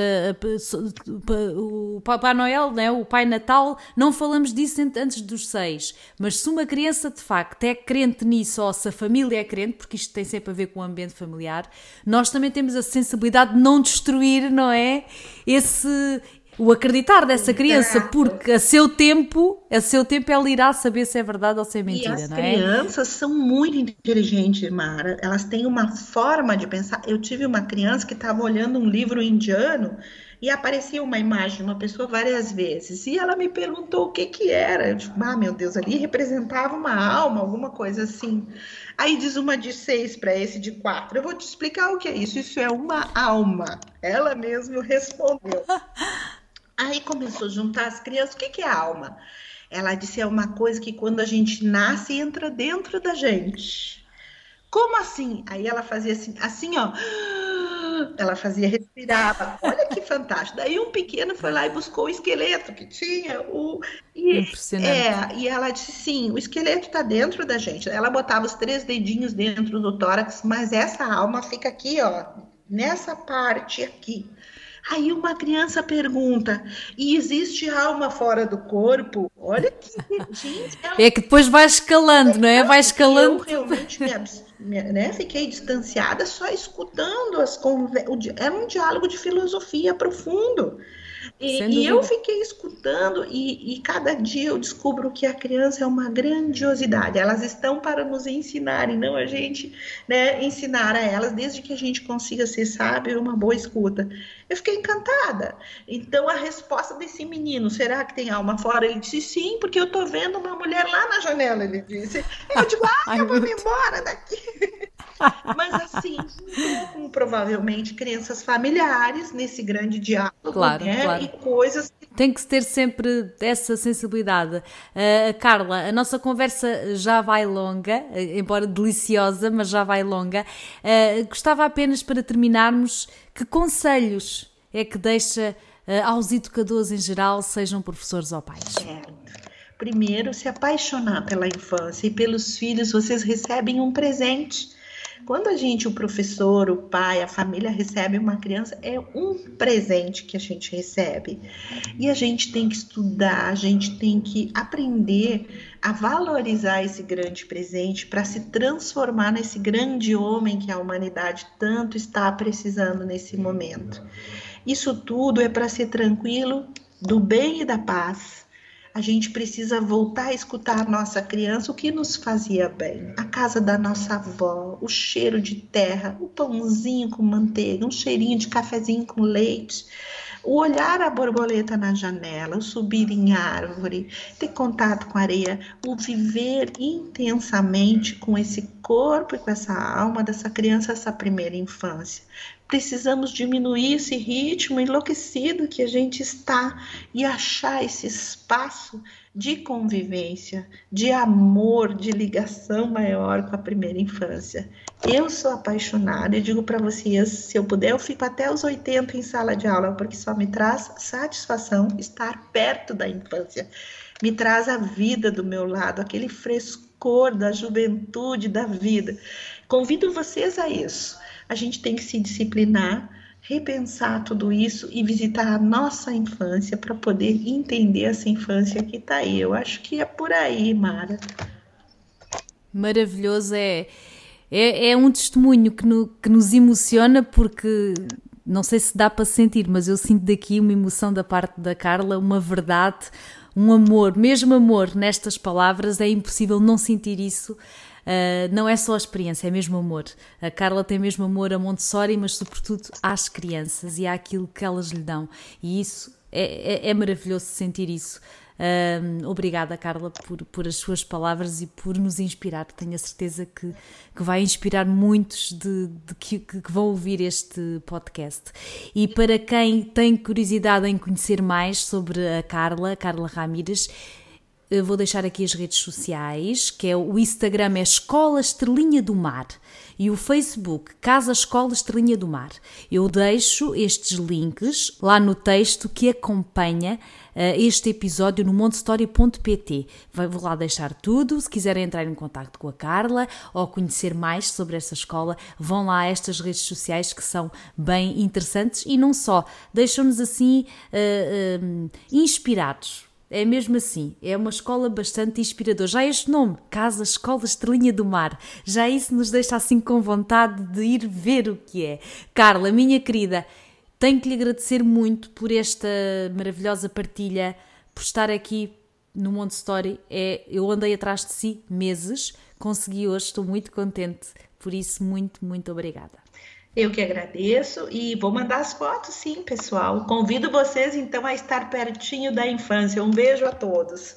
o Papai Noel, né, o Pai Natal, não falamos disso antes dos seis. Mas se uma criança de facto é crente nisso, ou se a família é crente, porque isto tem sempre a ver com o ambiente familiar, nós também temos a sensibilidade de não destruir, não é? Esse, o acreditar dessa criança, porque a seu tempo, a seu tempo ela irá saber se é verdade ou se é mentira, não é? As crianças são muito inteligentes, Mara. Elas têm uma forma de pensar. Eu tive uma criança que estava olhando um livro indiano e aparecia uma imagem de uma pessoa várias vezes. E ela me perguntou o que que era. Eu disse, ah, meu Deus, ali representava uma alma, alguma coisa assim. Aí diz uma de seis para esse de quatro. Eu vou te explicar o que é isso. Isso é uma alma. Ela mesmo respondeu. Aí começou a juntar as crianças. O que, que é alma? Ela disse: é uma coisa que quando a gente nasce entra dentro da gente. Como assim? Aí ela fazia assim, assim, ó. Ela fazia, respirava. Olha que fantástico. Daí um pequeno foi lá e buscou o esqueleto que tinha. O, e, é, e ela disse: sim, o esqueleto está dentro da gente. Ela botava os três dedinhos dentro do tórax, mas essa alma fica aqui, ó, nessa parte aqui. Aí uma criança pergunta: e existe alma fora do corpo? Olha que gente, é, é que depois vai escalando, não é? Vai escalando. Eu realmente me, né, fiquei distanciada só escutando as conversas. Era um diálogo de filosofia profundo. E, e, eu fiquei escutando, e, e, cada dia eu descubro que a criança é uma grandiosidade. Elas estão para nos ensinar, e não a gente né, ensinar a elas, desde que a gente consiga ser sábio e uma boa escuta. Eu fiquei encantada. Então, a resposta desse menino, será que tem alma fora? Ele disse, sim, porque eu estou vendo uma mulher lá na janela, ele disse. Eu digo, ah, eu vou me embora daqui. Mas assim, com provavelmente crenças familiares nesse grande diálogo, claro, né? Claro. E coisas. Tem que ter sempre essa sensibilidade. Uh, Carla, a nossa conversa já vai longa, embora deliciosa, mas já vai longa. Uh, gostava apenas para terminarmos, que conselhos é que deixa uh, aos educadores em geral, sejam professores ou pais? Certo. Primeiro, se apaixonar pela infância e pelos filhos, vocês recebem um presente quando a gente, o professor, o pai, a família recebe uma criança, é um presente que a gente recebe. E a gente tem que estudar, a gente tem que aprender a valorizar esse grande presente para se transformar nesse grande homem que a humanidade tanto está precisando nesse momento. Isso tudo é para ser tranquilo, do bem e da paz a gente precisa voltar a escutar a nossa criança, o que nos fazia bem. A casa da nossa avó, o cheiro de terra, o pãozinho com manteiga, um cheirinho de cafezinho com leite, o olhar a borboleta na janela, o subir em árvore, ter contato com a areia, o viver intensamente com esse corpo e com essa alma dessa criança, essa primeira infância precisamos diminuir esse ritmo enlouquecido que a gente está e achar esse espaço de convivência, de amor, de ligação maior com a primeira infância. Eu sou apaixonada e digo para vocês, se eu puder, eu fico até os 80 em sala de aula, porque só me traz satisfação estar perto da infância. Me traz a vida do meu lado, aquele frescor da juventude, da vida. Convido vocês a isso a gente tem que se disciplinar, repensar tudo isso e visitar a nossa infância para poder entender essa infância que está aí. Eu acho que é por aí, Mara. Maravilhoso, é, é, é um testemunho que, no, que nos emociona porque não sei se dá para sentir, mas eu sinto daqui uma emoção da parte da Carla, uma verdade, um amor, mesmo amor nestas palavras, é impossível não sentir isso Uh, não é só a experiência, é mesmo amor. A Carla tem mesmo amor a Montessori, mas sobretudo às crianças e àquilo que elas lhe dão. E isso é, é, é maravilhoso sentir isso. Uh, obrigada, Carla, por, por as suas palavras e por nos inspirar. Tenho a certeza que, que vai inspirar muitos de, de que, que, vão ouvir este podcast. E para quem tem curiosidade em conhecer mais sobre a Carla, Carla Ramírez, vou deixar aqui as redes sociais, que é o Instagram é Escola Estrelinha do Mar e o Facebook Casa Escola Estrelinha do Mar. Eu deixo estes links lá no texto que acompanha uh, este episódio no montestory.pt. Vou lá deixar tudo. Se quiserem entrar em contato com a Carla ou conhecer mais sobre essa escola, vão lá a estas redes sociais que são bem interessantes e não só, deixam-nos assim uh, uh, inspirados é mesmo assim, é uma escola bastante inspiradora. Já este nome, Casa Escola Estrelinha do Mar, já isso nos deixa assim com vontade de ir ver o que é. Carla, minha querida, tenho que lhe agradecer muito por esta maravilhosa partilha, por estar aqui no Monte Story. É, eu andei atrás de si meses, consegui hoje, estou muito contente. Por isso, muito, muito obrigada. Eu que agradeço e vou mandar as fotos, sim, pessoal. Convido vocês então a estar pertinho da infância. Um beijo a todos.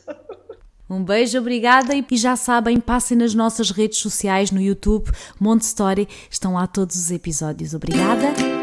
Um beijo, obrigada e já sabem, passem nas nossas redes sociais no YouTube, Monte Story, estão lá todos os episódios. Obrigada.